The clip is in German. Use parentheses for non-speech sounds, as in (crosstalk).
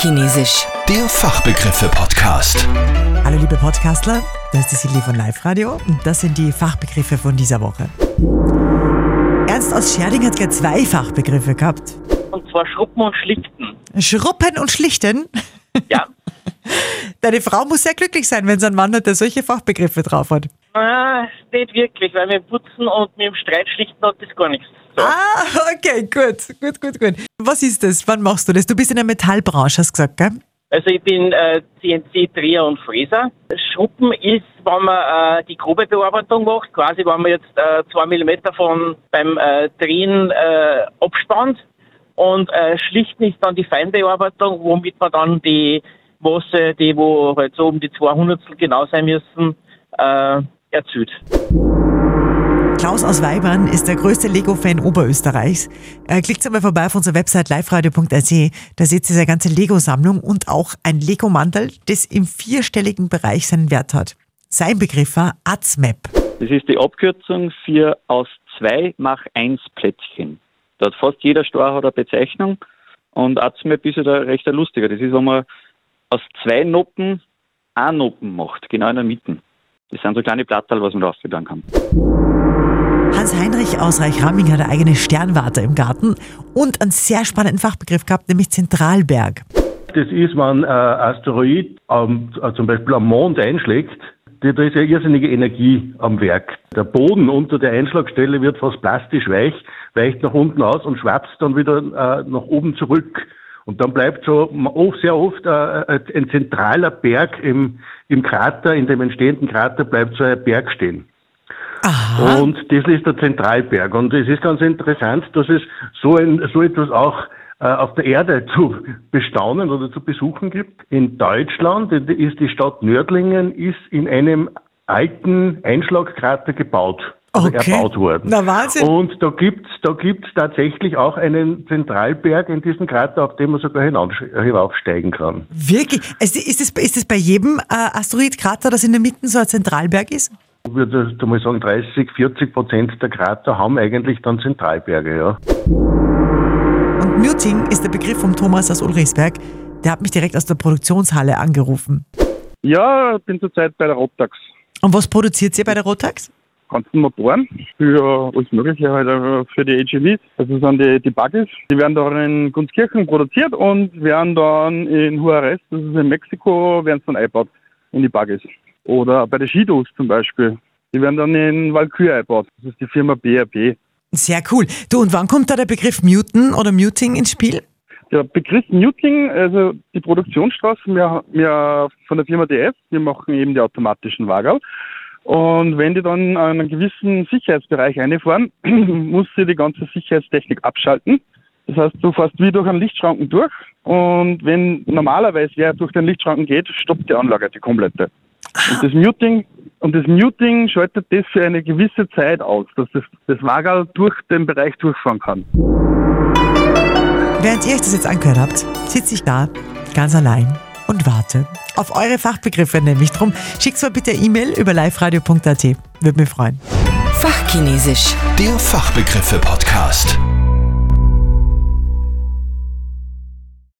Fachchinesisch. Der Fachbegriffe-Podcast. Hallo liebe Podcastler, das ist die Silly von Live Radio und das sind die Fachbegriffe von dieser Woche. Ernst aus Scherding hat gleich zwei Fachbegriffe gehabt. Und zwar Schruppen und Schlichten. Schruppen und Schlichten. Ja. (laughs) Deine Frau muss sehr glücklich sein, wenn sie einen Mann hat, der solche Fachbegriffe drauf hat. Ah, nicht wirklich, weil mit dem Putzen und mit dem Streit schlichten hat das gar nichts. So. Ah, okay, gut, gut, gut, gut. Was ist das? Wann machst du das? Du bist in der Metallbranche, hast du gesagt, gell? Also ich bin äh, CNC-Dreher und Fräser. Schruppen ist, wenn man äh, die grobe Bearbeitung macht, quasi wenn man jetzt äh, zwei Millimeter von beim äh, Drehen äh, abspannt. Und äh, Schlichten ist dann die Feinbearbeitung, womit man dann die Maße, die wo halt so um die 200 genau sein müssen, äh, erzielt. Klaus aus Weibern ist der größte Lego-Fan Oberösterreichs. Äh, klickt einmal vorbei auf unserer Website liveradio.at. Da seht ihr seine ganze Lego-Sammlung und auch ein Lego-Mantel, das im vierstelligen Bereich seinen Wert hat. Sein Begriff war AZMAP. Das ist die Abkürzung für aus zwei mach eins Plättchen. Da hat fast jeder Store hat eine Bezeichnung und AZMAP ist ja da recht lustiger. Das ist, wenn man aus zwei Noppen eine Noppen macht, genau in der Mitte. Das sind so kleine Platterl, was man da aufgetan kann. Hans-Heinrich aus Reichramming hat eine eigene Sternwarte im Garten und einen sehr spannenden Fachbegriff gehabt, nämlich Zentralberg. Das ist, wenn ein Asteroid ähm, zum Beispiel am Mond einschlägt, da da ist ja irrsinnige Energie am Werk. Der Boden unter der Einschlagstelle wird fast plastisch weich, weicht nach unten aus und schwappt dann wieder äh, nach oben zurück. Und dann bleibt so sehr oft äh, ein zentraler Berg im, im Krater, in dem entstehenden Krater bleibt so ein Berg stehen. Aha. Und das ist der Zentralberg. Und es ist ganz interessant, dass es so, ein, so etwas auch äh, auf der Erde (laughs) zu bestaunen oder zu besuchen gibt. In Deutschland ist die Stadt Nördlingen ist in einem alten Einschlagkrater gebaut. Also Okay. erbaut worden. Na, Wahnsinn. Und da gibt's da gibt's tatsächlich auch einen Zentralberg in diesem Krater, auf dem man sogar hinauf- hinaufsteigen kann. Wirklich? Also ist es ist bei jedem äh, Asteroidkrater, das in der Mitte so ein Zentralberg ist? Ich würde da mal sagen, 30, 40 Prozent der Krater haben eigentlich dann Zentralberge, ja. Und Muting ist der Begriff vom Thomas aus Ulrichsberg. Der hat mich direkt aus der Produktionshalle angerufen. Ja, ich bin zurzeit bei der Rotax. Und was produziert ihr bei der Rotax? Ganzen Motoren für alles Mögliche, halt äh, für die AGVs. Das sind die, die Buggies. Die werden dann in Gunskirchen produziert und werden dann in Juarez, das ist in Mexiko, werden dann eingebaut in die Buggies. Oder bei den Shidos zum Beispiel. Die werden dann in Valkyrie eingebaut. Das ist die Firma BRP. Sehr cool. Du, und wann kommt da der Begriff Muten oder Muting ins Spiel? Der Begriff Muting, also die Produktionsstraße, wir, wir von der Firma DS, wir machen eben die automatischen Wagerl. Und wenn die dann einen gewissen Sicherheitsbereich einfahren, (clears throat) muss sie die ganze Sicherheitstechnik abschalten. Das heißt, du fährst wie durch einen Lichtschranken durch und wenn normalerweise wer durch den Lichtschranken geht, stoppt die Anlage, die komplette. Und das Muting, und das Muting schaltet das für eine gewisse Zeit aus, dass das, das Wagerl durch den Bereich durchfahren kann. Während ihr euch das jetzt angehört habt, sitze ich da, ganz allein und warte auf eure Fachbegriffe nämlich drum. Schickt mal bitte E-Mail über liveradio.at. Würde mich freuen. Fachchinesisch. Der Fachbegriffe-Podcast.